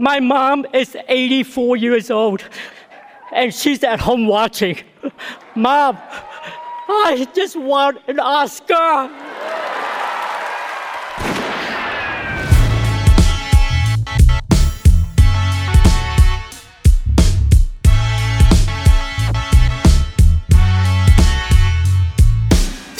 My mom is 84 years old and she's at home watching. Mom, I just want an Oscar.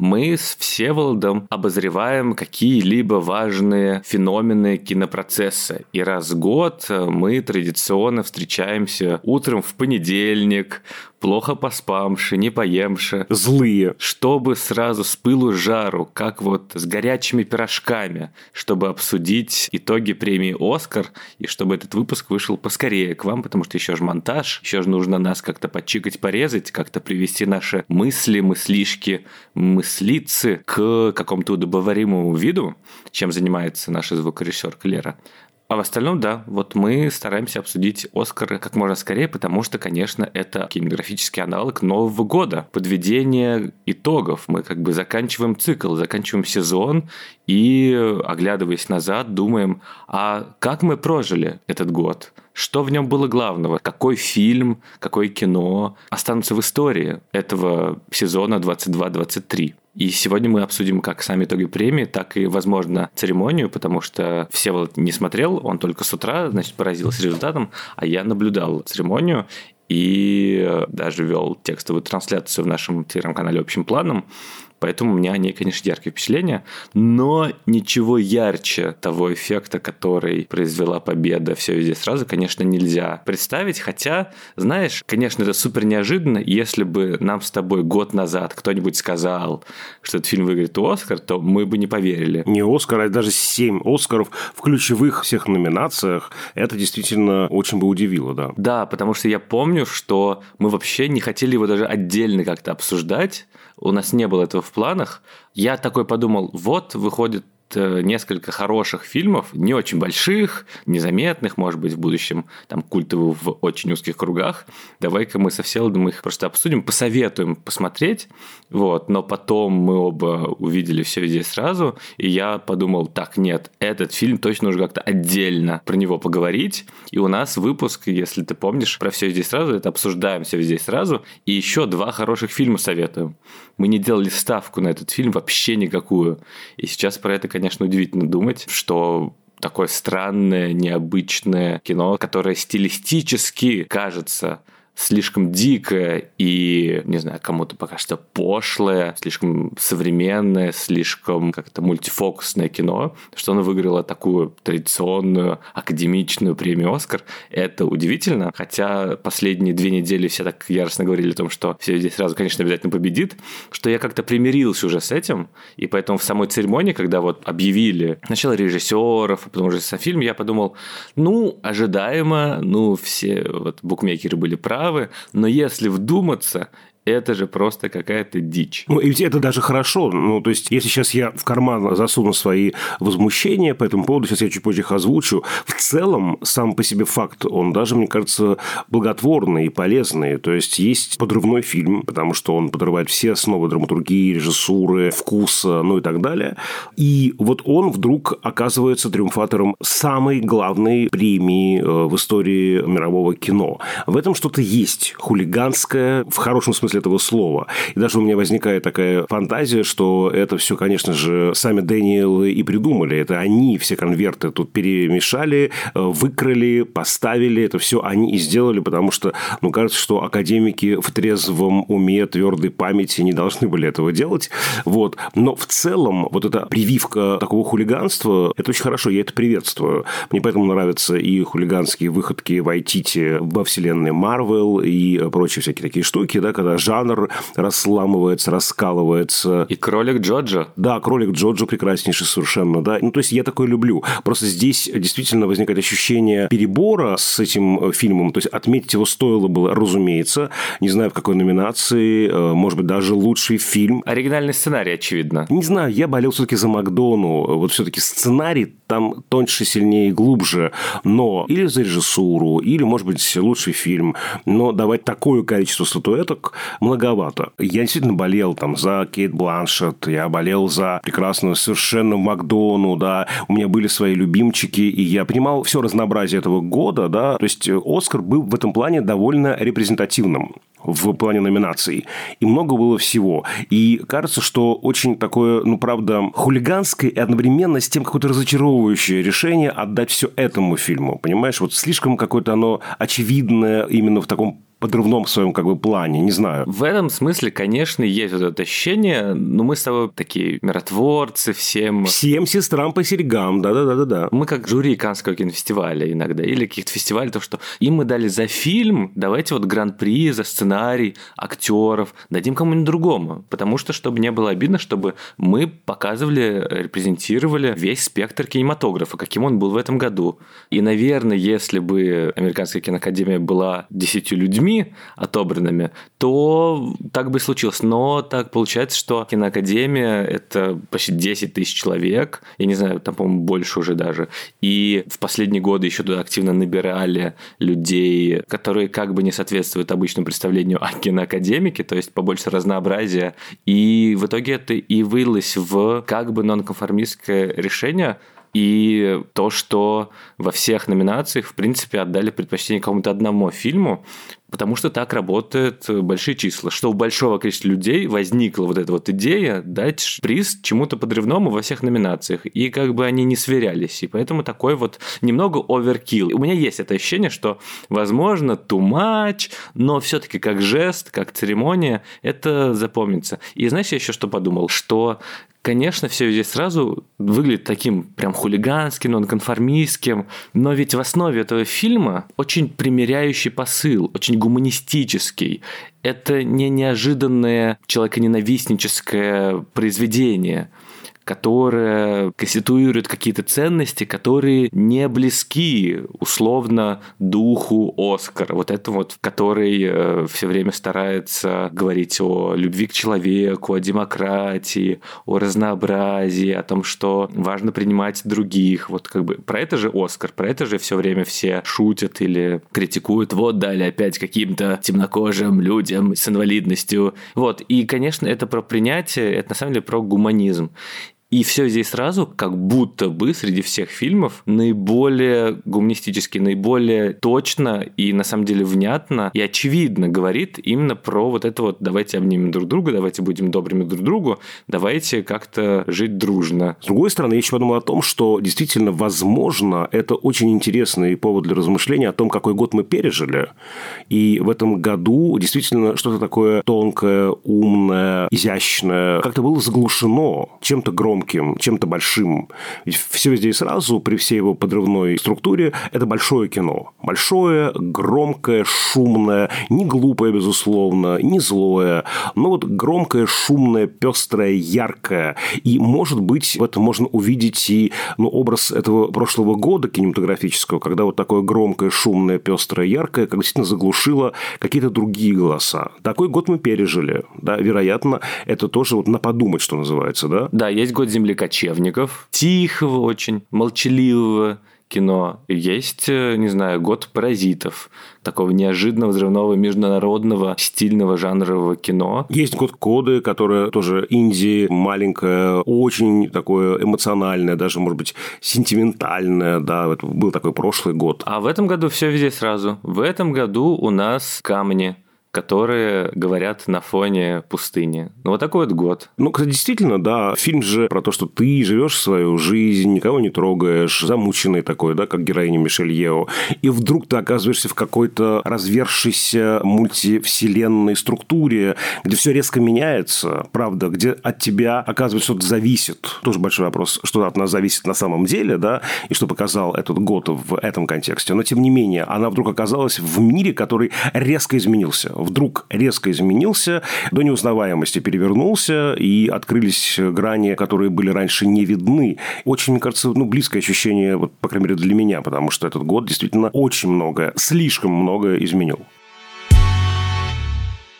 мы с Всеволодом обозреваем какие-либо важные феномены кинопроцесса. И раз в год мы традиционно встречаемся утром в понедельник, плохо поспамши, не поемши. Злые. Чтобы сразу с пылу жару, как вот с горячими пирожками, чтобы обсудить итоги премии «Оскар», и чтобы этот выпуск вышел поскорее к вам, потому что еще же монтаж, еще же нужно нас как-то подчикать, порезать, как-то привести наши мысли, мыслишки, мыслицы к какому-то удобоваримому виду, чем занимается наш звукорежиссер Лера. А в остальном, да, вот мы стараемся обсудить Оскары как можно скорее, потому что, конечно, это кинематографический аналог Нового года. Подведение итогов. Мы как бы заканчиваем цикл, заканчиваем сезон и, оглядываясь назад, думаем, а как мы прожили этот год? Что в нем было главного? Какой фильм, какое кино останутся в истории этого сезона 22-23? И сегодня мы обсудим как сами итоги премии, так и, возможно, церемонию, потому что Всеволод не смотрел, он только с утра, значит, поразился результатом, а я наблюдал церемонию и даже вел текстовую трансляцию в нашем телеграм-канале общим планом. Поэтому у меня о ней, конечно, яркие впечатления, но ничего ярче того эффекта, который произвела победа «Все везде сразу», конечно, нельзя представить. Хотя, знаешь, конечно, это супер неожиданно. Если бы нам с тобой год назад кто-нибудь сказал, что этот фильм выиграет Оскар, то мы бы не поверили. Не Оскар, а даже семь Оскаров в ключевых всех номинациях. Это действительно очень бы удивило, да. Да, потому что я помню, что мы вообще не хотели его даже отдельно как-то обсуждать. У нас не было этого в планах. Я такой подумал, вот выходит несколько хороших фильмов, не очень больших, незаметных, может быть, в будущем, там, культовых в очень узких кругах. Давай-ка мы со Всеволодом их просто обсудим, посоветуем посмотреть, вот, но потом мы оба увидели все везде сразу, и я подумал, так, нет, этот фильм точно нужно как-то отдельно про него поговорить, и у нас выпуск, если ты помнишь, про все везде сразу, это обсуждаем все везде сразу, и еще два хороших фильма советуем. Мы не делали ставку на этот фильм вообще никакую, и сейчас про это, конечно, конечно, удивительно думать, что такое странное, необычное кино, которое стилистически кажется слишком дикое и, не знаю, кому-то пока что пошлое, слишком современное, слишком как-то мультифокусное кино, что оно выиграло такую традиционную академичную премию «Оскар». Это удивительно, хотя последние две недели все так яростно говорили о том, что все здесь сразу, конечно, обязательно победит, что я как-то примирился уже с этим, и поэтому в самой церемонии, когда вот объявили сначала режиссеров, а потом уже сам фильм, я подумал, ну, ожидаемо, ну, все вот букмекеры были правы, правы, но если вдуматься, это же просто какая-то дичь. Ну, и это даже хорошо. Ну, то есть, если сейчас я в карман засуну свои возмущения по этому поводу, сейчас я чуть позже их озвучу, в целом, сам по себе факт, он даже, мне кажется, благотворный и полезный. То есть, есть подрывной фильм, потому что он подрывает все основы драматургии, режиссуры, вкуса, ну и так далее. И вот он вдруг оказывается триумфатором самой главной премии э, в истории мирового кино. В этом что-то есть хулиганское, в хорошем смысле этого слова. И даже у меня возникает такая фантазия, что это все, конечно же, сами Дэниел и придумали. Это они все конверты тут перемешали, э, выкрали, поставили. Это все они и сделали, потому что, ну, кажется, что академики в трезвом уме, твердой памяти не должны были этого делать. Вот. Но в целом вот эта прививка такого хулиганства, это очень хорошо, я это приветствую. Мне поэтому нравятся и хулиганские выходки в Айтите во вселенной Марвел и прочие всякие такие штуки, да, когда жанр расламывается, раскалывается. И кролик Джоджо. Да, кролик Джоджо прекраснейший совершенно, да. Ну, то есть я такое люблю. Просто здесь действительно возникает ощущение перебора с этим фильмом. То есть отметить его стоило было, разумеется. Не знаю, в какой номинации. Э, может быть, даже лучший фильм. Оригинальный сценарий, очевидно. Не знаю, я болел все-таки за Макдону. Вот все-таки сценарий там тоньше, сильнее и глубже. Но или за режиссуру, или, может быть, лучший фильм. Но давать такое количество статуэток многовато. Я действительно болел там за Кейт Бланшет, я болел за прекрасную совершенно Макдону, да, у меня были свои любимчики, и я понимал все разнообразие этого года, да, то есть Оскар был в этом плане довольно репрезентативным в плане номинаций. И много было всего. И кажется, что очень такое, ну, правда, хулиганское и одновременно с тем какое-то разочаровывающее решение отдать все этому фильму. Понимаешь? Вот слишком какое-то оно очевидное именно в таком подрывном своем как бы плане, не знаю. В этом смысле, конечно, есть вот это ощущение, но мы с тобой такие миротворцы всем. Всем сестрам по серьгам, да-да-да-да. Мы как жюри Канского кинофестиваля иногда, или каких-то фестивалей, то, что им мы дали за фильм, давайте вот гран-при, за сценарий, актеров, дадим кому-нибудь другому. Потому что, чтобы не было обидно, чтобы мы показывали, репрезентировали весь спектр кинематографа, каким он был в этом году. И, наверное, если бы Американская киноакадемия была десятью людьми, людьми отобранными, то так бы и случилось. Но так получается, что киноакадемия – это почти 10 тысяч человек, я не знаю, там, по-моему, больше уже даже. И в последние годы еще туда активно набирали людей, которые как бы не соответствуют обычному представлению о киноакадемике, то есть побольше разнообразия. И в итоге это и вылилось в как бы нонконформистское решение – и то, что во всех номинациях, в принципе, отдали предпочтение какому-то одному фильму, потому что так работают большие числа, что у большого количества людей возникла вот эта вот идея дать приз чему-то подрывному во всех номинациях, и как бы они не сверялись, и поэтому такой вот немного оверкил. У меня есть это ощущение, что, возможно, too much, но все таки как жест, как церемония, это запомнится. И знаешь, я еще что подумал? Что Конечно, все здесь сразу выглядит таким прям хулиганским, нонконформистским, но ведь в основе этого фильма очень примиряющий посыл, очень гуманистический. Это не неожиданное человеконенавистническое произведение – которая конституирует какие-то ценности, которые не близки условно духу Оскара. Вот это вот, который э, все время старается говорить о любви к человеку, о демократии, о разнообразии, о том, что важно принимать других. Вот как бы про это же Оскар, про это же все время все шутят или критикуют. Вот дали опять каким-то темнокожим людям с инвалидностью. Вот. И, конечно, это про принятие, это на самом деле про гуманизм. И все здесь сразу, как будто бы среди всех фильмов, наиболее гуманистически, наиболее точно и на самом деле внятно и очевидно говорит именно про вот это вот давайте обнимем друг друга, давайте будем добрыми друг другу, давайте как-то жить дружно. С другой стороны, я еще подумал о том, что действительно, возможно, это очень интересный повод для размышления о том, какой год мы пережили. И в этом году действительно что-то такое тонкое, умное, изящное как-то было заглушено чем-то громким громким, чем-то большим. Ведь все здесь сразу, при всей его подрывной структуре, это большое кино. Большое, громкое, шумное, не глупое, безусловно, не злое, но вот громкое, шумное, пестрое, яркое. И, может быть, в этом можно увидеть и ну, образ этого прошлого года кинематографического, когда вот такое громкое, шумное, пестрое, яркое, как действительно заглушило какие-то другие голоса. Такой год мы пережили. Да, вероятно, это тоже вот на подумать, что называется, да? Да, есть год землекочевников, тихого очень, молчаливого кино. Есть, э, не знаю, год паразитов, такого неожиданного, взрывного, международного, стильного жанрового кино. Есть год коды, которое тоже инди, маленькое, очень такое эмоциональное, даже, может быть, сентиментальное, да, это был такой прошлый год. А в этом году все везде сразу. В этом году у нас камни которые говорят на фоне пустыни. Ну, вот такой вот год. Ну, кстати, действительно, да, фильм же про то, что ты живешь свою жизнь, никого не трогаешь, замученный такой, да, как героиня Мишель Ео, и вдруг ты оказываешься в какой-то развершейся мультивселенной структуре, где все резко меняется, правда, где от тебя, оказывается, что-то зависит. Тоже большой вопрос, что от нас зависит на самом деле, да, и что показал этот год в этом контексте. Но, тем не менее, она вдруг оказалась в мире, который резко изменился вдруг резко изменился, до неузнаваемости перевернулся, и открылись грани, которые были раньше не видны. Очень, мне кажется, ну, близкое ощущение, вот, по крайней мере, для меня, потому что этот год действительно очень много, слишком много изменил.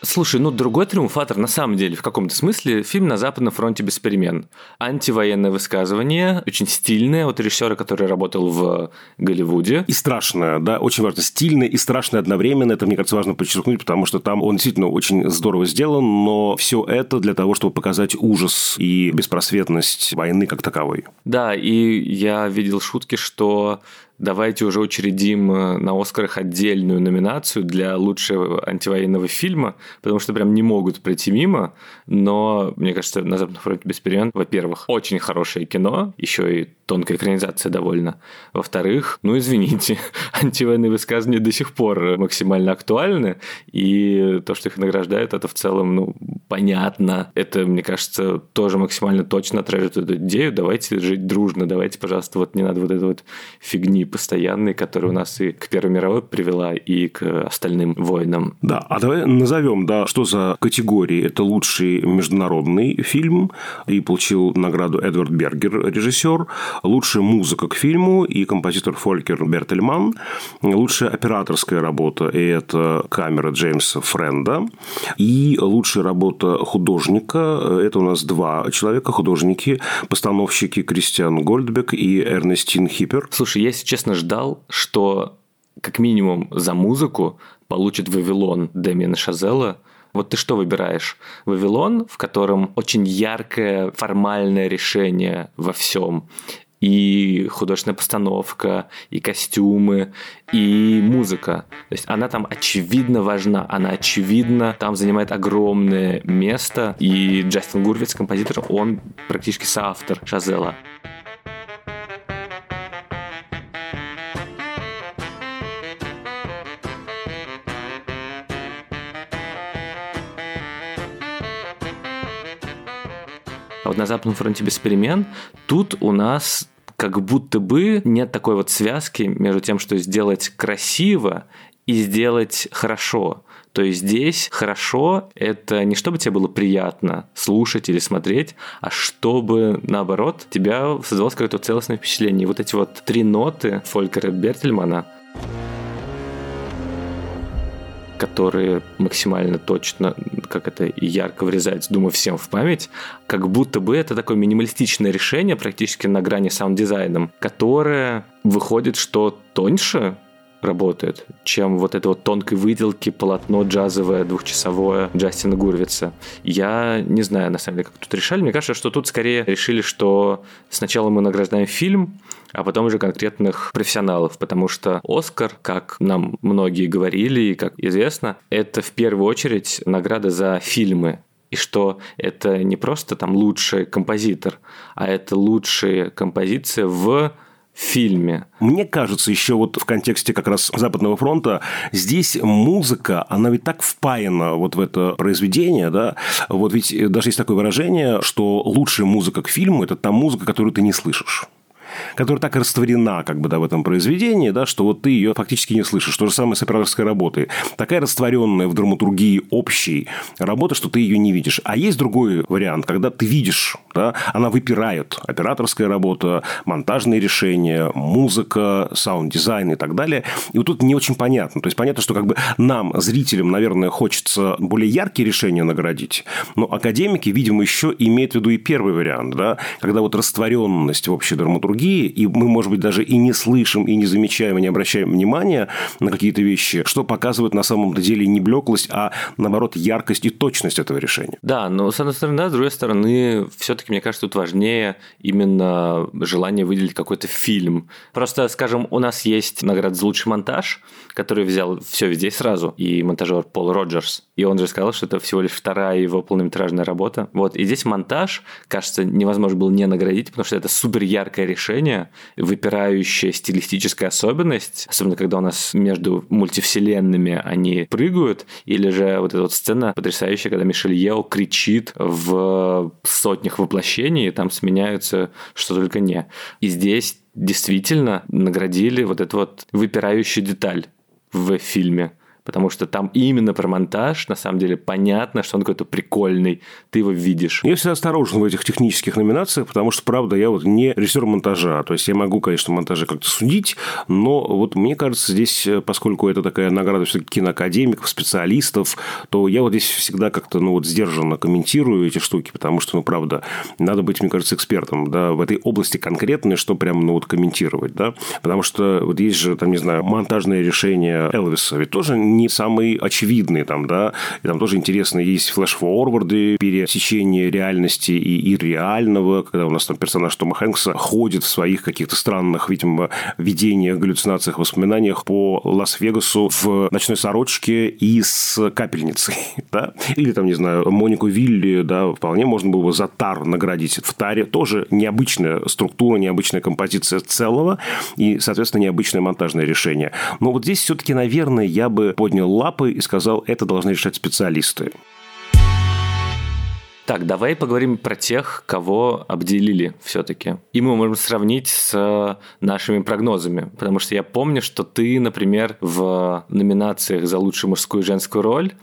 Слушай, ну другой триумфатор на самом деле в каком-то смысле фильм «На Западном фронте без перемен». Антивоенное высказывание, очень стильное от режиссера, который работал в Голливуде. И страшное, да, очень важно. Стильное и страшное одновременно. Это, мне кажется, важно подчеркнуть, потому что там он действительно очень здорово сделан, но все это для того, чтобы показать ужас и беспросветность войны как таковой. Да, и я видел шутки, что давайте уже учредим э, на Оскарах отдельную номинацию для лучшего антивоенного фильма, потому что прям не могут пройти мимо. Но, мне кажется, «На Западном фронте без перемен», во-первых, очень хорошее кино, еще и тонкая экранизация довольно. Во-вторых, ну извините, антивоенные высказывания до сих пор максимально актуальны, и то, что их награждают, это в целом, ну, понятно. Это, мне кажется, тоже максимально точно отражает эту идею. Давайте жить дружно, давайте, пожалуйста, вот не надо вот этой вот фигни постоянной, которая у нас и к Первой мировой привела, и к остальным войнам. Да, а давай назовем, да, что за категории. Это лучший международный фильм, и получил награду Эдвард Бергер, режиссер, лучшая музыка к фильму и композитор Фолькер Бертельман, лучшая операторская работа, и это камера Джеймса Френда, и лучшая работа художника, это у нас два человека, художники, постановщики Кристиан Гольдбек и Эрнестин Хиппер. Слушай, я сейчас честно ждал, что как минимум за музыку получит «Вавилон» Дэмиана Шазела. Вот ты что выбираешь? «Вавилон», в котором очень яркое формальное решение во всем и художественная постановка, и костюмы, и музыка. То есть она там очевидно важна, она очевидно там занимает огромное место, и Джастин Гурвиц, композитор, он практически соавтор Шазела. вот на Западном фронте без перемен, тут у нас как будто бы нет такой вот связки между тем, что сделать красиво и сделать хорошо. То есть здесь хорошо – это не чтобы тебе было приятно слушать или смотреть, а чтобы, наоборот, тебя создавалось какое-то целостное впечатление. И вот эти вот три ноты Фолькера Бертельмана – которые максимально точно, как это ярко врезается, думаю, всем в память, как будто бы это такое минималистичное решение, практически на грани саунд-дизайном, которое выходит, что тоньше, работает, чем вот это вот тонкой выделки полотно джазовое двухчасовое Джастина Гурвица. Я не знаю, на самом деле, как тут решали. Мне кажется, что тут скорее решили, что сначала мы награждаем фильм, а потом уже конкретных профессионалов, потому что Оскар, как нам многие говорили и как известно, это в первую очередь награда за фильмы, и что это не просто там лучший композитор, а это лучшая композиция в фильме. Мне кажется, еще вот в контексте как раз Западного фронта, здесь музыка, она ведь так впаяна вот в это произведение, да, вот ведь даже есть такое выражение, что лучшая музыка к фильму – это та музыка, которую ты не слышишь которая так растворена как бы, да, в этом произведении, да, что вот ты ее фактически не слышишь. То же самое с операторской работой. Такая растворенная в драматургии общей работа, что ты ее не видишь. А есть другой вариант, когда ты видишь, да, она выпирает. Операторская работа, монтажные решения, музыка, саунд-дизайн и так далее. И вот тут не очень понятно. То есть, понятно, что как бы нам, зрителям, наверное, хочется более яркие решения наградить, но академики, видимо, еще имеют в виду и первый вариант, да, когда вот растворенность в общей драматургии другие, и мы, может быть, даже и не слышим, и не замечаем, и не обращаем внимания на какие-то вещи, что показывает на самом деле не блеклость, а, наоборот, яркость и точность этого решения. Да, но с одной стороны, да, с другой стороны, все-таки, мне кажется, тут важнее именно желание выделить какой-то фильм. Просто, скажем, у нас есть награда за лучший монтаж, который взял все везде сразу, и монтажер Пол Роджерс. И он же сказал, что это всего лишь вторая его полнометражная работа. Вот, и здесь монтаж, кажется, невозможно было не наградить, потому что это супер яркое решение решение, выпирающая стилистическая особенность, особенно когда у нас между мультивселенными они прыгают, или же вот эта вот сцена потрясающая, когда Мишель Ео кричит в сотнях воплощений, и там сменяются что только не. И здесь действительно наградили вот эту вот выпирающую деталь в фильме потому что там именно про монтаж, на самом деле, понятно, что он какой-то прикольный, ты его видишь. Я всегда осторожен в этих технических номинациях, потому что, правда, я вот не режиссер монтажа, то есть я могу, конечно, монтаже как-то судить, но вот мне кажется, здесь, поскольку это такая награда все-таки киноакадемиков, специалистов, то я вот здесь всегда как-то, ну, вот сдержанно комментирую эти штуки, потому что, ну, правда, надо быть, мне кажется, экспертом, да, в этой области конкретной, что прям, ну, вот комментировать, да, потому что вот есть же, там, не знаю, монтажные решения Элвиса, ведь тоже не самые очевидные там, да, и там тоже интересно, есть флеш-форварды, пересечение реальности и ирреального, когда у нас там персонаж Тома Хэнкса ходит в своих каких-то странных, видимо, видениях, галлюцинациях, воспоминаниях по Лас-Вегасу в ночной сорочке и с капельницей, да, или там, не знаю, Монику Вилли, да, вполне можно было бы за Тар наградить. В Таре тоже необычная структура, необычная композиция целого и, соответственно, необычное монтажное решение. Но вот здесь все-таки, наверное, я бы поднял лапы и сказал, это должны решать специалисты. Так, давай поговорим про тех, кого обделили все-таки. И мы можем сравнить с нашими прогнозами, потому что я помню, что ты, например, в номинациях за лучшую мужскую и женскую роль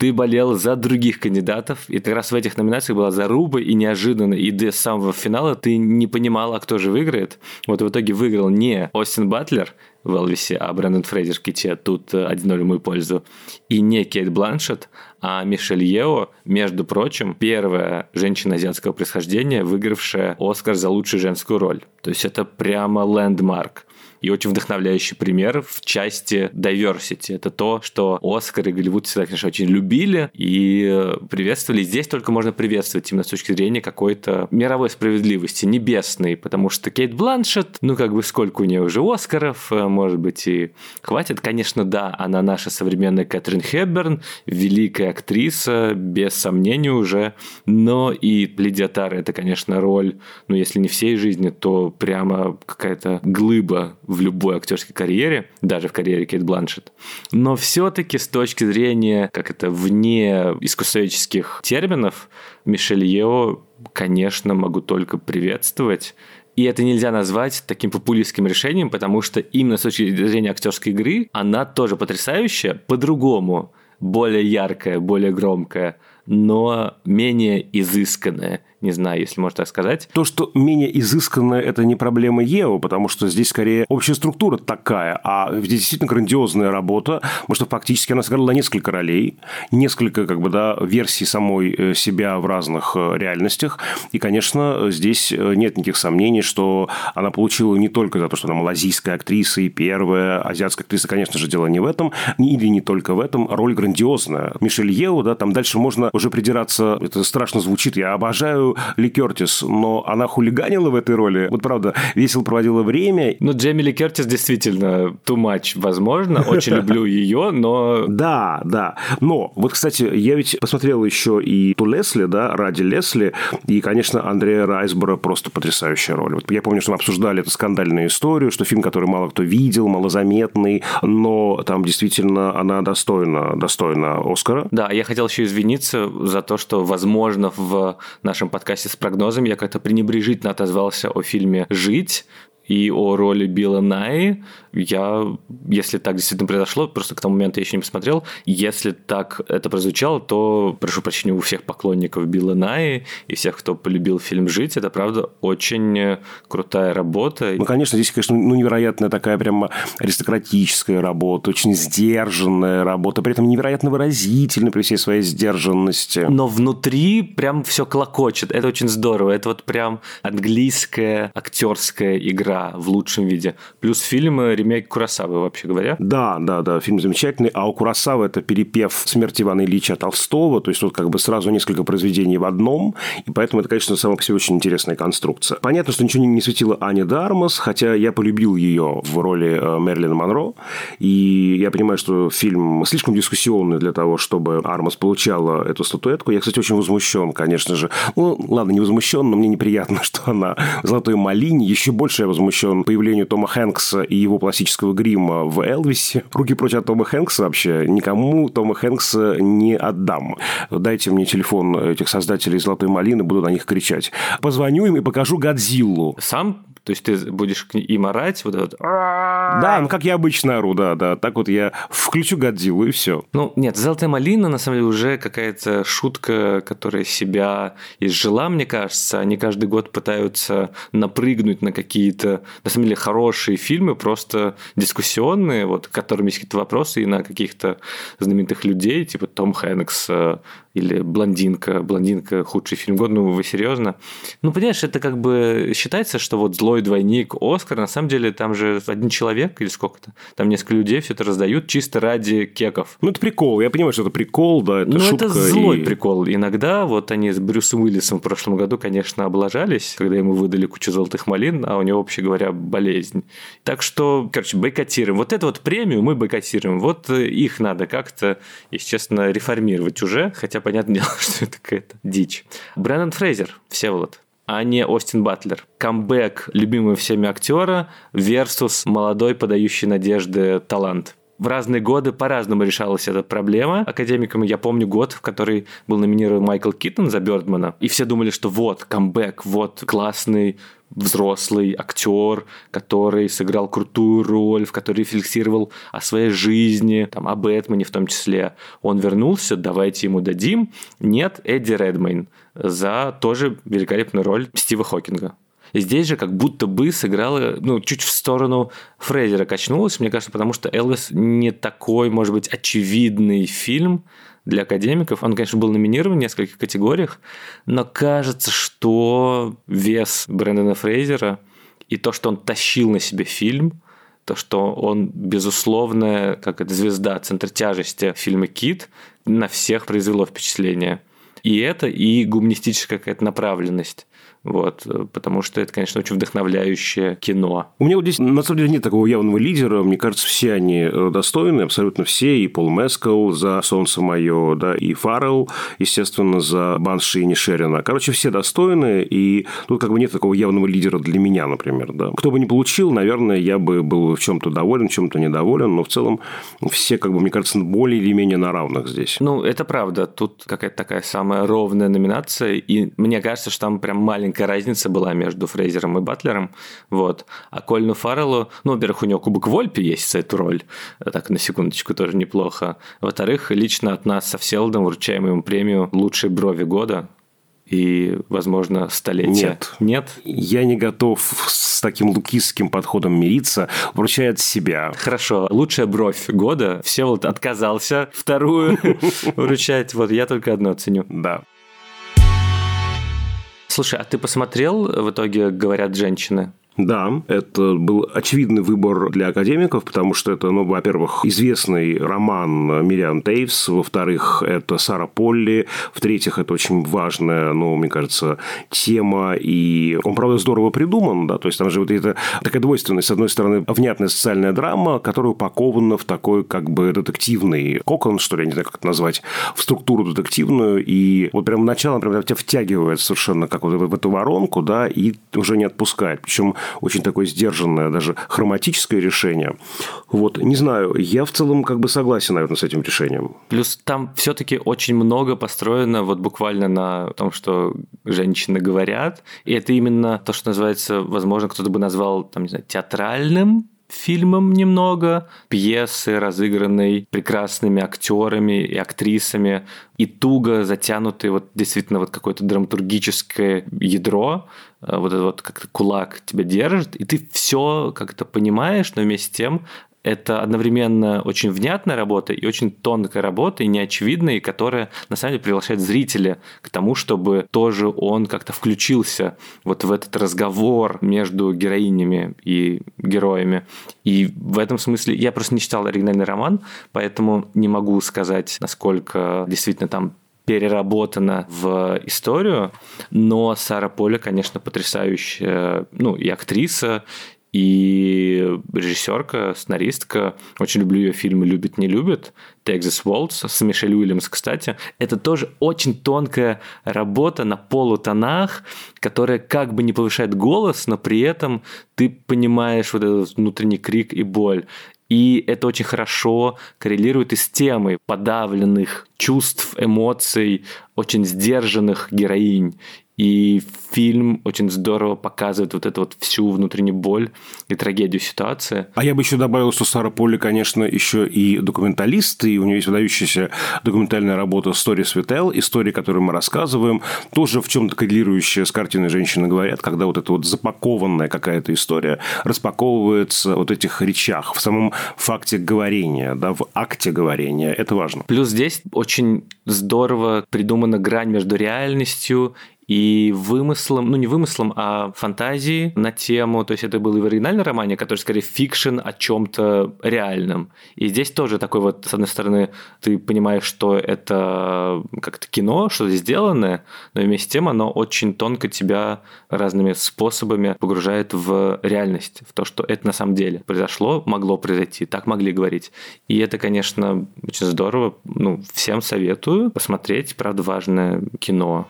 ты болел за других кандидатов, и как раз в этих номинациях была заруба и неожиданно, и до самого финала ты не понимал, а кто же выиграет. Вот в итоге выиграл не Остин Батлер в Элвисе, а Брэндон Фрейзер Ките, тут 1-0 в мою пользу, и не Кейт Бланшет, а Мишель Ео, между прочим, первая женщина азиатского происхождения, выигравшая Оскар за лучшую женскую роль. То есть это прямо лендмарк и очень вдохновляющий пример в части diversity. Это то, что Оскар и Голливуд всегда, конечно, очень любили и приветствовали. Здесь только можно приветствовать именно с точки зрения какой-то мировой справедливости, небесной, потому что Кейт Бланшет, ну, как бы сколько у нее уже Оскаров, э, может быть, и хватит. Конечно, да, она наша современная Кэтрин Хепберн, великая актриса, без сомнения уже, но и Лидия Тара это, конечно, роль, ну, если не всей жизни, то прямо какая-то глыба в любой актерской карьере, даже в карьере Кейт Бланшет. Но все-таки с точки зрения, как это, вне искусствоведческих терминов, Мишель Ео, конечно, могу только приветствовать. И это нельзя назвать таким популистским решением, потому что именно с точки зрения актерской игры она тоже потрясающая, по-другому, более яркая, более громкая, но менее изысканная не знаю, если можно так сказать. То, что менее изысканное, это не проблема Ео, потому что здесь скорее общая структура такая, а здесь действительно грандиозная работа, потому что фактически она сыграла несколько ролей, несколько как бы, да, версий самой э, себя в разных э, реальностях, и, конечно, здесь э, нет никаких сомнений, что она получила не только за то, что она малазийская актриса и первая азиатская актриса, конечно же, дело не в этом, или не только в этом, роль грандиозная. Мишель Ео, да, там дальше можно уже придираться, это страшно звучит, я обожаю Ли Кертис, но она хулиганила в этой роли. Вот правда, весело проводила время. Ну, Джейми Ли Кертис действительно too much, возможно. Очень люблю ее, но... Да, да. Но, вот, кстати, я ведь посмотрел еще и ту Лесли, да, ради Лесли, и, конечно, Андрея Райсбора просто потрясающая роль. Вот я помню, что мы обсуждали эту скандальную историю, что фильм, который мало кто видел, малозаметный, но там действительно она достойна, достойна Оскара. Да, я хотел еще извиниться за то, что, возможно, в нашем подкасте с прогнозами я как-то пренебрежительно отозвался о фильме «Жить», и о роли Билла Най. Я, если так действительно произошло, просто к тому моменту я еще не посмотрел, если так это прозвучало, то прошу прощения у всех поклонников Билла Най и всех, кто полюбил фильм «Жить». Это, правда, очень крутая работа. Ну, конечно, здесь, конечно, ну, невероятная такая прямо аристократическая работа, очень сдержанная работа, при этом невероятно выразительная при всей своей сдержанности. Но внутри прям все клокочет. Это очень здорово. Это вот прям английская актерская игра в лучшем виде. Плюс фильм э, ремейк Курасавы, вообще говоря. Да, да, да, фильм замечательный. А у Курасавы это перепев «Смерть Ивана Ильича Толстого», то есть вот как бы сразу несколько произведений в одном, и поэтому это, конечно, сама по себе очень интересная конструкция. Понятно, что ничего не светила Аня Дармас, хотя я полюбил ее в роли э, Мерлина Монро, и я понимаю, что фильм слишком дискуссионный для того, чтобы Армас получала эту статуэтку. Я, кстати, очень возмущен, конечно же. Ну, ладно, не возмущен, но мне неприятно, что она в «Золотой малине». Еще больше я возмущен появлению Тома Хэнкса и его пластического грима в Элвисе. Руки прочь от Тома Хэнкса вообще. Никому Тома Хэнкса не отдам. Дайте мне телефон этих создателей «Золотой малины», буду на них кричать. Позвоню им и покажу Годзиллу. Сам То есть ты будешь им орать, вот это вот... Да, ну как я обычно ору, да, да. Так вот я включу Годзиллу и все. Ну, нет, «Золотая малина» на самом деле уже какая-то шутка, которая себя изжила, мне кажется. Они каждый год пытаются напрыгнуть на какие-то, на самом деле, хорошие фильмы, просто дискуссионные, вот, к которым есть какие-то вопросы, и на каких-то знаменитых людей, типа Том Хэнкс э, или «Блондинка». «Блондинка» – худший фильм года, ну вы серьезно? Ну, понимаешь, это как бы считается, что вот «Злой двойник», «Оскар», на самом деле там же один человек или сколько-то, там несколько людей все это раздают чисто ради кеков. Ну, это прикол, я понимаю, что это прикол, да, это ну, это злой и... прикол. Иногда вот они с Брюсом Уиллисом в прошлом году, конечно, облажались, когда ему выдали кучу золотых малин, а у него, вообще говоря, болезнь. Так что, короче, бойкотируем. Вот эту вот премию мы бойкотируем. Вот э, их надо как-то, если честно, реформировать уже, хотя понятное дело, что это какая-то дичь. Брэндон Фрейзер, Всеволод, а не Остин Батлер. Камбэк любимого всеми актера versus молодой подающий надежды талант. В разные годы по-разному решалась эта проблема. Академикам я помню год, в который был номинирован Майкл Киттон за Бёрдмана. И все думали, что вот, камбэк, вот классный взрослый актер, который сыграл крутую роль, в которой рефлексировал о своей жизни, там, о Бэтмене в том числе. Он вернулся, давайте ему дадим. Нет, Эдди Редмейн за тоже великолепную роль Стива Хокинга. Здесь же как будто бы сыграла, ну, чуть в сторону Фрейзера качнулась, мне кажется, потому что Элвис не такой, может быть, очевидный фильм, для академиков. Он, конечно, был номинирован в нескольких категориях, но кажется, что вес Брэндона Фрейзера и то, что он тащил на себе фильм, то, что он, безусловно, как это звезда, центр тяжести фильма «Кит», на всех произвело впечатление. И это, и гуманистическая какая-то направленность. Вот, потому что это, конечно, очень вдохновляющее кино. У меня вот здесь, на самом деле, нет такого явного лидера. Мне кажется, все они э, достойны, абсолютно все. И Пол Мескал за «Солнце мое», да, и Фаррелл, естественно, за Банши и Нишерина. Короче, все достойны, и тут как бы нет такого явного лидера для меня, например, да. Кто бы не получил, наверное, я бы был в чем-то доволен, в чем-то недоволен, но в целом все, как бы, мне кажется, более или менее на равных здесь. Ну, это правда. Тут какая-то такая самая ровная номинация, и мне кажется, что там прям маленькая маленькая разница была между Фрейзером и Батлером. Вот. А Кольну Фарреллу, ну, во-первых, у него Кубок Вольпи есть за эту роль. Так, на секундочку, тоже неплохо. Во-вторых, лично от нас со Всеволодом вручаем ему премию «Лучшие брови года» и, возможно, столетия. Нет. Нет? Я не готов с таким лукистским подходом мириться, вручая от себя. Хорошо. Лучшая бровь года. Всеволод отказался вторую вручать. Вот я только одно ценю. Да. Слушай, а ты посмотрел в итоге «Говорят женщины»? Да, это был очевидный выбор для академиков, потому что это, ну, во-первых, известный роман Мириам Тейвс, во-вторых, это Сара Полли, в-третьих, это очень важная, ну, мне кажется, тема, и он, правда, здорово придуман, да, то есть там же вот это такая двойственность, с одной стороны, внятная социальная драма, которая упакована в такой, как бы, детективный кокон, что ли, я не знаю, как это назвать, в структуру детективную, и вот прям начало, прям тебя втягивает совершенно как вот в эту воронку, да, и уже не отпускает. Причем очень такое сдержанное, даже хроматическое решение. Вот, не знаю, я в целом как бы согласен, наверное, с этим решением. Плюс там все-таки очень много построено вот буквально на том, что женщины говорят, и это именно то, что называется, возможно, кто-то бы назвал, там, не знаю, театральным фильмом немного, пьесы, разыгранной прекрасными актерами и актрисами, и туго затянутый вот действительно вот какое-то драматургическое ядро, э, вот этот вот как-то кулак тебя держит, и ты все как-то понимаешь, но вместе с тем это одновременно очень внятная работа и очень тонкая работа, и неочевидная, и которая на самом деле приглашает зрителя к тому, чтобы тоже он как-то включился вот в этот разговор между героинями и героями. И в этом смысле я просто не читал оригинальный роман, поэтому не могу сказать, насколько действительно там переработана в историю, но Сара Поля, конечно, потрясающая, ну, и актриса, и режиссерка, сценаристка, очень люблю ее фильмы «Любит, не любит», «Texas Waltz» с Мишель Уильямс, кстати. Это тоже очень тонкая работа на полутонах, которая как бы не повышает голос, но при этом ты понимаешь вот этот внутренний крик и боль. И это очень хорошо коррелирует и с темой подавленных чувств, эмоций, очень сдержанных героинь. И фильм очень здорово показывает вот эту вот всю внутреннюю боль и трагедию ситуации. А я бы еще добавил, что Сара Полли, конечно, еще и документалист, и у нее есть выдающаяся документальная работа «Stories we tell», истории, которые мы рассказываем, тоже в чем-то коррелирующая с картиной «Женщины говорят», когда вот эта вот запакованная какая-то история распаковывается вот этих речах, в самом факте говорения, да, в акте говорения. Это важно. Плюс здесь очень здорово придумана грань между реальностью и вымыслом, ну не вымыслом, а фантазией на тему, то есть это был и в оригинальном романе, который скорее фикшн о чем-то реальном. И здесь тоже такой вот, с одной стороны, ты понимаешь, что это как-то кино, что-то сделанное, но вместе с тем оно очень тонко тебя разными способами погружает в реальность, в то, что это на самом деле произошло, могло произойти, так могли говорить. И это, конечно, очень здорово. Ну, всем советую посмотреть, правда, важное кино.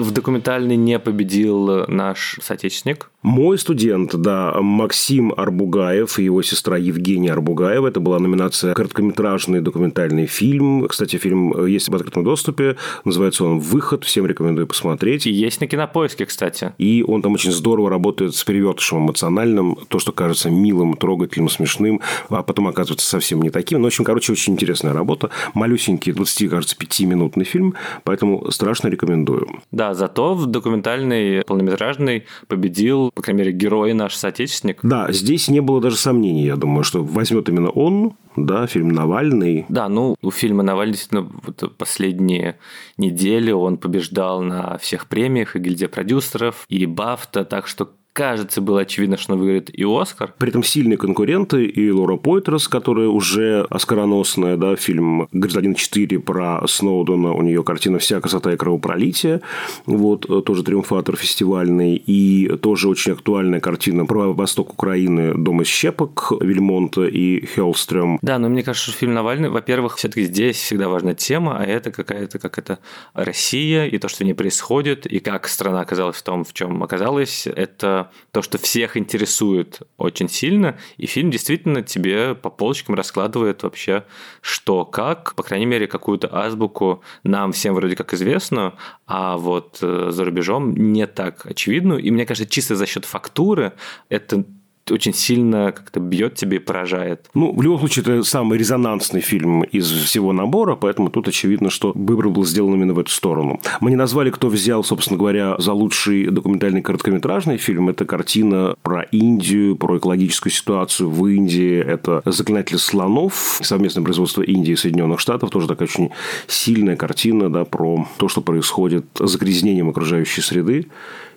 В документальный не победил наш соотечественник. Мой студент, да, Максим Арбугаев и его сестра Евгения Арбугаева. Это была номинация «Короткометражный документальный фильм». Кстати, фильм есть в открытом доступе. Называется он «Выход». Всем рекомендую посмотреть. И есть на Кинопоиске, кстати. И он там очень здорово работает с перевертышем эмоциональным. То, что кажется милым, трогательным, смешным, а потом оказывается совсем не таким. Ну, в общем, короче, очень интересная работа. Малюсенький, 20, кажется, 5-минутный фильм. Поэтому страшно рекомендую. Да, зато в документальный полнометражный победил, по крайней мере, герой наш соотечественник. Да, здесь не было даже сомнений, я думаю, что возьмет именно он, да, фильм Навальный. Да, ну, у фильма Навальный действительно вот последние недели он побеждал на всех премиях, и гильдия продюсеров, и Бафта, так что кажется, было очевидно, что он выиграет и Оскар. При этом сильные конкуренты и Лора Пойтерс, которая уже оскароносная, да, фильм «Гражданин 4» про Сноудена, у нее картина «Вся красота и кровопролитие», вот, тоже триумфатор фестивальный, и тоже очень актуальная картина про восток Украины «Дом из щепок» Вильмонта и Хелстрем. Да, но мне кажется, что фильм Навальный, во-первых, все-таки здесь всегда важна тема, а это какая-то, как это, Россия, и то, что не происходит, и как страна оказалась в том, в чем оказалась, это то, что всех интересует очень сильно, и фильм действительно тебе по полочкам раскладывает вообще что, как, по крайней мере, какую-то азбуку нам всем вроде как известно, а вот э, за рубежом не так очевидную. И мне кажется, чисто за счет фактуры это очень сильно как-то бьет тебе и поражает. Ну, в любом случае, это самый резонансный фильм из всего набора, поэтому тут очевидно, что выбор был сделан именно в эту сторону. Мы не назвали, кто взял, собственно говоря, за лучший документальный короткометражный фильм. Это картина про Индию, про экологическую ситуацию в Индии. Это «Заклинатель слонов», совместное производство Индии и Соединенных Штатов. Тоже такая очень сильная картина да, про то, что происходит с загрязнением окружающей среды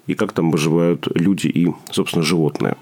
и как там выживают люди и, собственно, животные.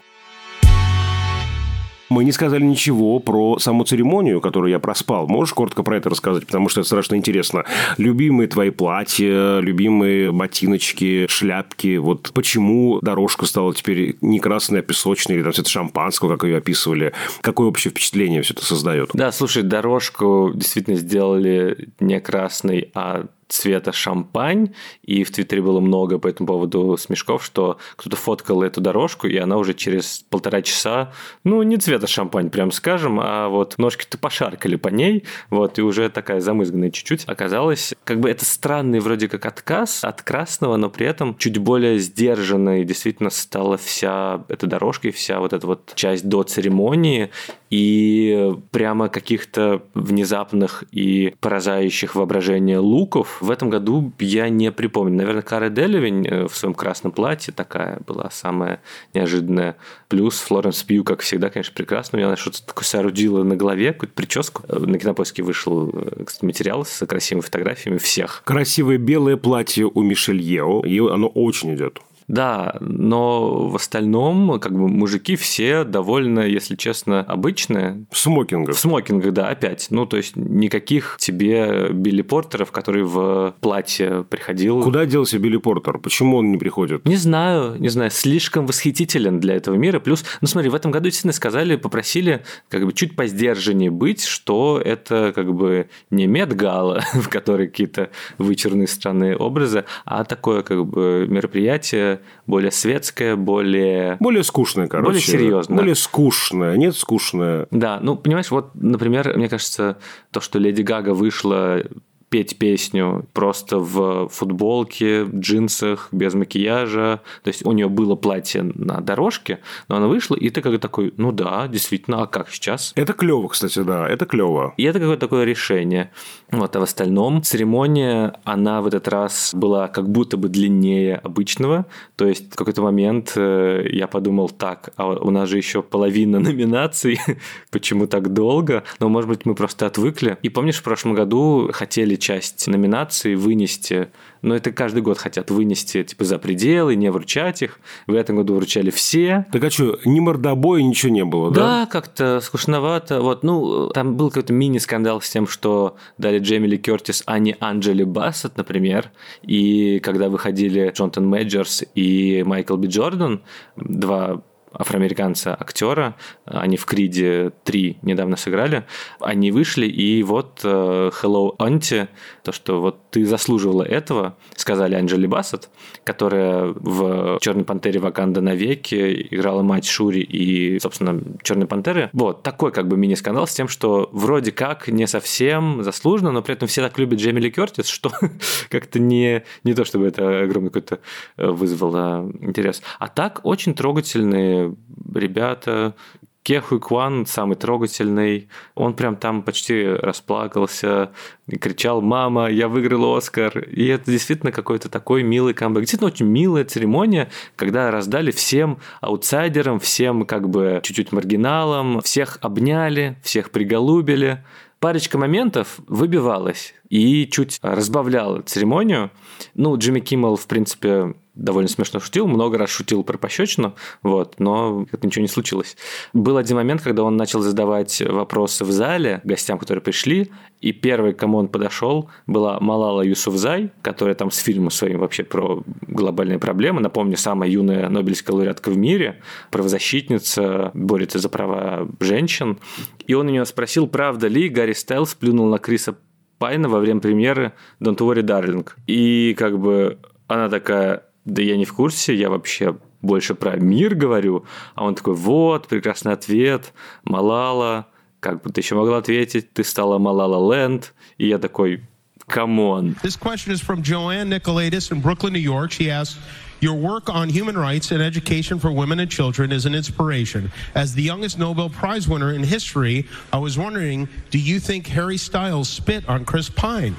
Мы не сказали ничего про саму церемонию, которую я проспал. Можешь коротко про это рассказать, потому что это страшно интересно. Любимые твои платья, любимые ботиночки, шляпки. Вот почему дорожка стала теперь не красная, а песочная, или там цвет шампанского, как ее описывали. Какое общее впечатление все это создает? Да, слушай, дорожку действительно сделали не красной, а цвета шампань, и в Твиттере было много по этому поводу смешков, что кто-то фоткал эту дорожку, и она уже через полтора часа, ну, не цвета шампань, прям скажем, а вот ножки-то пошаркали по ней, вот, и уже такая замызганная чуть-чуть оказалось. Как бы это странный вроде как отказ от красного, но при этом чуть более сдержанной действительно стала вся эта дорожка и вся вот эта вот часть до церемонии, и прямо каких-то внезапных и поражающих воображение луков в этом году я не припомню. Наверное, Кара Делевин э, в своем красном платье такая была самая неожиданная. Плюс Флоренс Пью, как всегда, конечно, прекрасно. Я что-то такое соорудила на голове, какую-то прическу. Э, на кинопоиске вышел э, кстати, материал с красивыми фотографиями всех. Красивое белое платье у Мишель Ео, и оно очень идет. Да, но в остальном, как бы, мужики все довольно, если честно, обычные. В смокингах. В смокингах, да, опять. Ну, то есть, никаких тебе Билли Портеров, который в платье приходил. Куда делся Билли Портер? Почему он не приходит? Не знаю, не знаю. Слишком восхитителен для этого мира. Плюс, ну, смотри, в этом году действительно сказали, попросили как бы чуть поздержаннее быть, что это как бы не медгала, в которой какие-то вычурные странные образы, а такое как бы мероприятие, более светское, более... Более скучное, короче. Более серьезное. Более скучное. Нет, скучное. Да, ну, понимаешь, вот, например, мне кажется, то, что Леди Гага вышла петь песню просто в футболке, джинсах, без макияжа. То есть у нее было платье на дорожке, но она вышла, и ты как такой, ну да, действительно, а как сейчас? Это клево, кстати, да, это клево. И это какое-то такое решение. Вот, а в остальном церемония, она в этот раз была как будто бы длиннее обычного. То есть в какой-то момент э, я подумал, так, а у нас же еще половина номинаций, почему так долго? Но, может быть, мы просто отвыкли. И помнишь, в прошлом году хотели часть номинаций вынести но это каждый год хотят вынести типа за пределы, не вручать их. В этом году вручали все. Так а что, ни мордобоя, ничего не было, да? Да, как-то скучновато. Вот, ну, там был какой-то мини-скандал с тем, что дали Джемили Кертис, а не Анджели Бассет, например. И когда выходили Джонатан Мэджерс и Майкл Би Джордан, два афроамериканца актера, они в Криде 3 недавно сыграли, они вышли, и вот э, Hello Auntie, то, что вот ты заслуживала этого, сказали Анджели Бассет, которая в Черной пантере Ваканда навеки играла мать Шури и, собственно, Черной пантеры. Вот, такой как бы мини-скандал с тем, что вроде как не совсем заслуженно, но при этом все так любят Джемили Кертис, что как-то не, не то, чтобы это огромный какой-то э, вызвало интерес. А так очень трогательные ребята, Кеху Кван самый трогательный. Он прям там почти расплакался кричал «Мама, я выиграл Оскар!» И это действительно какой-то такой милый камбэк. Действительно очень милая церемония, когда раздали всем аутсайдерам, всем как бы чуть-чуть маргиналам, всех обняли, всех приголубили. Парочка моментов выбивалась и чуть разбавляла церемонию. Ну, Джимми Киммел, в принципе, довольно смешно шутил, много раз шутил про пощечину, вот, но это ничего не случилось. Был один момент, когда он начал задавать вопросы в зале гостям, которые пришли, и первый, к кому он подошел, была Малала Юсуфзай, которая там с фильмом своим вообще про глобальные проблемы. Напомню, самая юная Нобелевская лауреатка в мире, правозащитница, борется за права женщин. И он у нее спросил, правда ли Гарри Стайлс плюнул на Криса Пайна во время премьеры Don't Worry Darling. И как бы она такая, да я не в курсе, я вообще больше про мир говорю. А он такой, вот, прекрасный ответ, Малала, как бы ты еще могла ответить, ты стала Малала Ленд. И я такой, камон. This question is from Joanne Nicolaitis in Brooklyn, New York. She asks, Your work on human rights and education for women and children is an inspiration. As the youngest Nobel Prize winner in history, I was wondering, do you think Harry Styles spit on Chris Pine?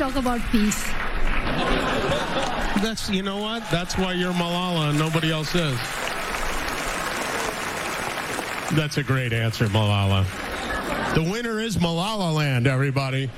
Talk about peace. That's, you know what? That's why you're Malala and nobody else is. That's a great answer, Malala. The winner is Malala Land, everybody.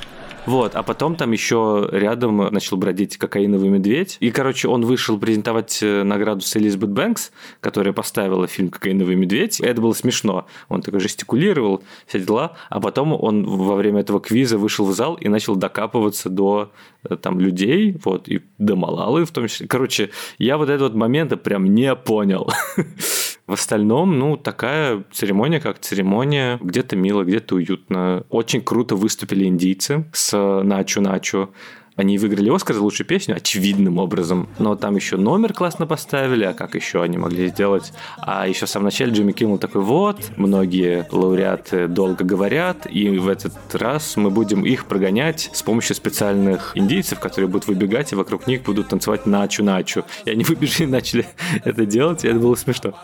Вот, а потом там еще рядом начал бродить кокаиновый медведь. И, короче, он вышел презентовать э, награду с Элизабет Бэнкс, которая поставила фильм «Кокаиновый медведь». Это было смешно. Он такой жестикулировал, все дела. А потом он во время этого квиза вышел в зал и начал докапываться до э, там людей, вот, и до Малалы в том числе. Короче, я вот этот вот момент прям не понял. В остальном, ну, такая церемония, как церемония, где-то мило, где-то уютно. Очень круто выступили индийцы с Начу-Начу. Они выиграли Оскар за лучшую песню очевидным образом. Но там еще номер классно поставили, а как еще они могли сделать? А еще в самом начале Джимми Киммел такой, вот, многие лауреаты долго говорят, и в этот раз мы будем их прогонять с помощью специальных индийцев, которые будут выбегать, и вокруг них будут танцевать начу-начу. И они выбежали и начали это делать, и это было смешно.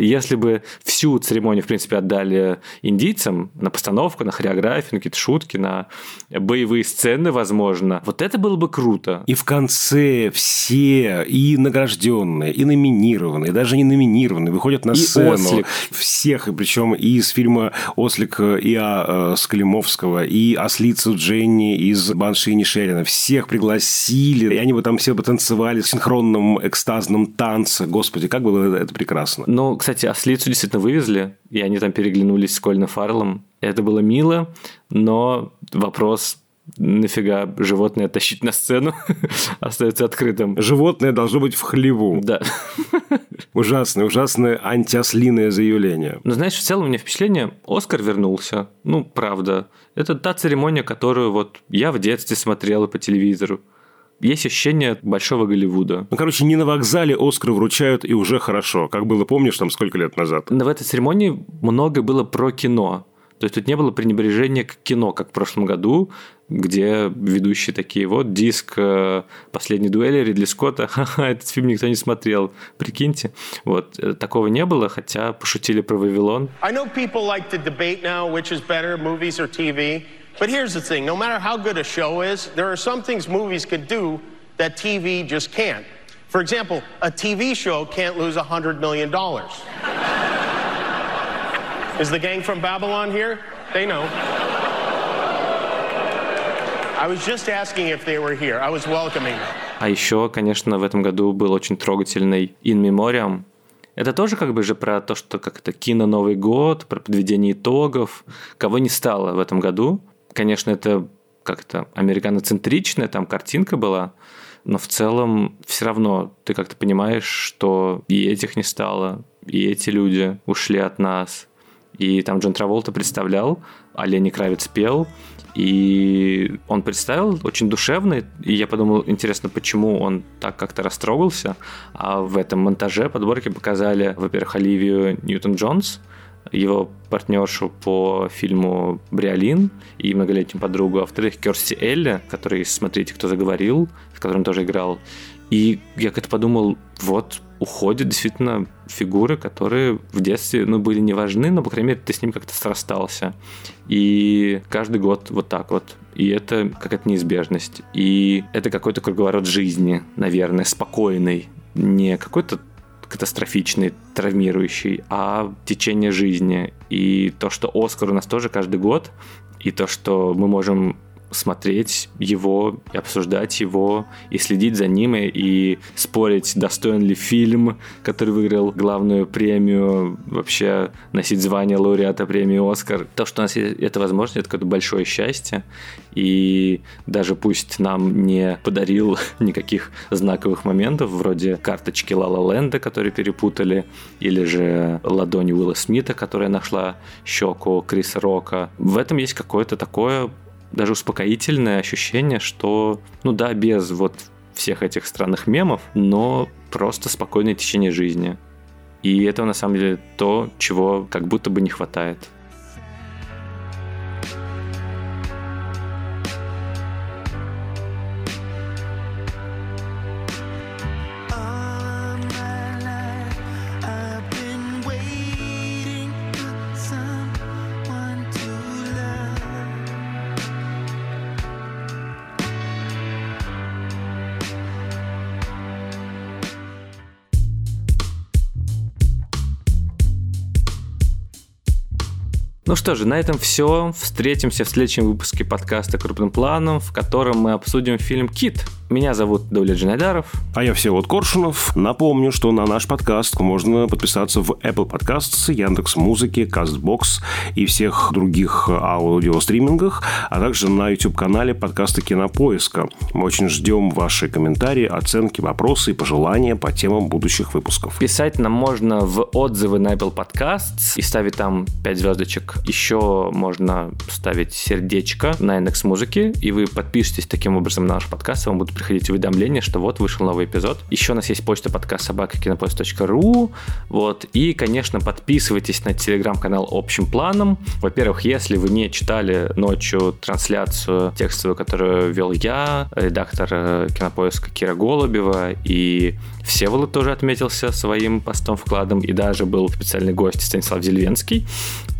Если бы всю церемонию, в принципе, отдали индийцам на постановку, на хореографию, на какие-то шутки, на боевые сцены, возможно, вот это было бы круто. И в конце все и награжденные, и номинированные, даже не номинированные, выходят на и сцену. Ослик. Всех, и причем и из фильма «Ослик» Иа э, Склимовского, и ослицу Дженни из «Банши и Нишерина». Всех пригласили, и они бы там все бы танцевали в синхронном экстазном танце. Господи, как было это прекрасно. Ну, кстати, кстати, ослицу действительно вывезли, и они там переглянулись с Кольным Фарлом. Это было мило, но вопрос нафига животное тащить на сцену остается открытым. Животное должно быть в хлеву. Да. Ужасное, ужасное антиослиное заявление. Но знаешь, в целом у меня впечатление, Оскар вернулся. Ну, правда. Это та церемония, которую вот я в детстве смотрела по телевизору есть ощущение большого Голливуда. Ну, короче, не на вокзале Оскар вручают и уже хорошо, как было, помнишь, там сколько лет назад? В этой церемонии много было про кино. То есть тут не было пренебрежения к кино, как в прошлом году, где ведущие такие, вот диск э, «Последней дуэли» Ридли Скотта, ха-ха, этот фильм никто не смотрел, прикиньте. Вот, э, такого не было, хотя пошутили про «Вавилон». I know people like to debate now which is better, movies or TV. But here's the thing no matter how good a show is, there are some things movies could do that TV just can't. For example, a TV show can't lose $100 million. is the gang from Babylon here? They know. I was just asking if they were here. I was welcoming them. А еще, конечно, в этом году был очень трогательный In Memoriam. Это тоже как бы же про то, что как это кино Новый год, про подведение итогов, кого не стало в этом году Конечно, это как-то американоцентричная там картинка была, но в целом все равно ты как-то понимаешь, что и этих не стало, и эти люди ушли от нас. И там Джон Траволта представлял, а Лени Кравец пел, и он представил очень душевный, и я подумал, интересно, почему он так как-то растрогался. А в этом монтаже подборки показали, во-первых, Оливию Ньютон-Джонс, его партнершу по фильму «Бриолин» и многолетнюю подругу, а во-вторых, Керси Элли, который «Смотрите, кто заговорил», с которым тоже играл. И я как-то подумал, вот, уходят действительно фигуры, которые в детстве ну, были не важны, но, по крайней мере, ты с ним как-то срастался. И каждый год вот так вот. И это какая-то неизбежность. И это какой-то круговорот жизни, наверное, спокойный. Не какой-то катастрофичный, травмирующий, а течение жизни. И то, что Оскар у нас тоже каждый год, и то, что мы можем смотреть его, и обсуждать его, и следить за ним, и спорить, достоин ли фильм, который выиграл главную премию, вообще носить звание лауреата премии «Оскар». То, что у нас есть эта возможность, это какое-то большое счастье, и даже пусть нам не подарил никаких знаковых моментов, вроде карточки Ла Ла Ленда, которые перепутали, или же ладони Уилла Смита, которая нашла щеку Криса Рока. В этом есть какое-то такое даже успокоительное ощущение, что, ну да, без вот всех этих странных мемов, но просто спокойное течение жизни. И это на самом деле то, чего как будто бы не хватает. Что же, на этом все. Встретимся в следующем выпуске подкаста «Крупным планом», в котором мы обсудим фильм «Кит». Меня зовут Давлет Джинайдаров. А я Всеволод Коршунов. Напомню, что на наш подкаст можно подписаться в Apple Podcasts, Яндекс Музыки, Castbox и всех других аудиостримингах, а также на YouTube-канале подкаста Кинопоиска. Мы очень ждем ваши комментарии, оценки, вопросы и пожелания по темам будущих выпусков. Писать нам можно в отзывы на Apple Podcasts и ставить там 5 звездочек. Еще можно ставить сердечко на Яндекс Музыки, и вы подпишетесь таким образом на наш подкаст, и вам будут приходить уведомления, что вот вышел новый эпизод. Еще у нас есть почта подкаст собака кинопоиск.ру. Вот. И, конечно, подписывайтесь на телеграм-канал общим планом. Во-первых, если вы не читали ночью трансляцию текстовую, которую вел я, редактор э, кинопоиска Кира Голубева, и Всеволод тоже отметился своим постом вкладом, и даже был специальный гость Станислав Зельвенский,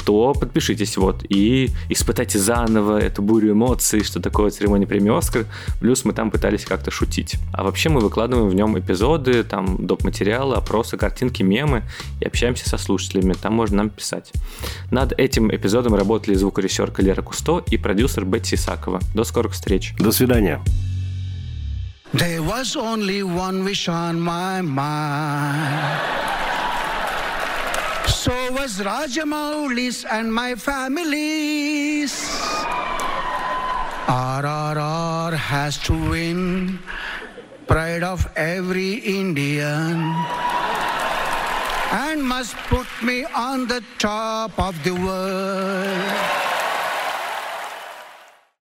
то подпишитесь вот и испытайте заново эту бурю эмоций, что такое церемония премии Оскар. Плюс мы там пытались как-то шутить. А вообще мы выкладываем в нем эпизоды, там доп. материалы, опросы, картинки, мемы и общаемся со слушателями. Там можно нам писать. Над этим эпизодом работали звукорежиссер Лера Кусто и продюсер Бетти Исакова. До скорых встреч. До свидания. There was only one wish on my mind. So was Rajamouli's and my family's. RRR has to win, pride of every Indian. And must put me on the top of the world.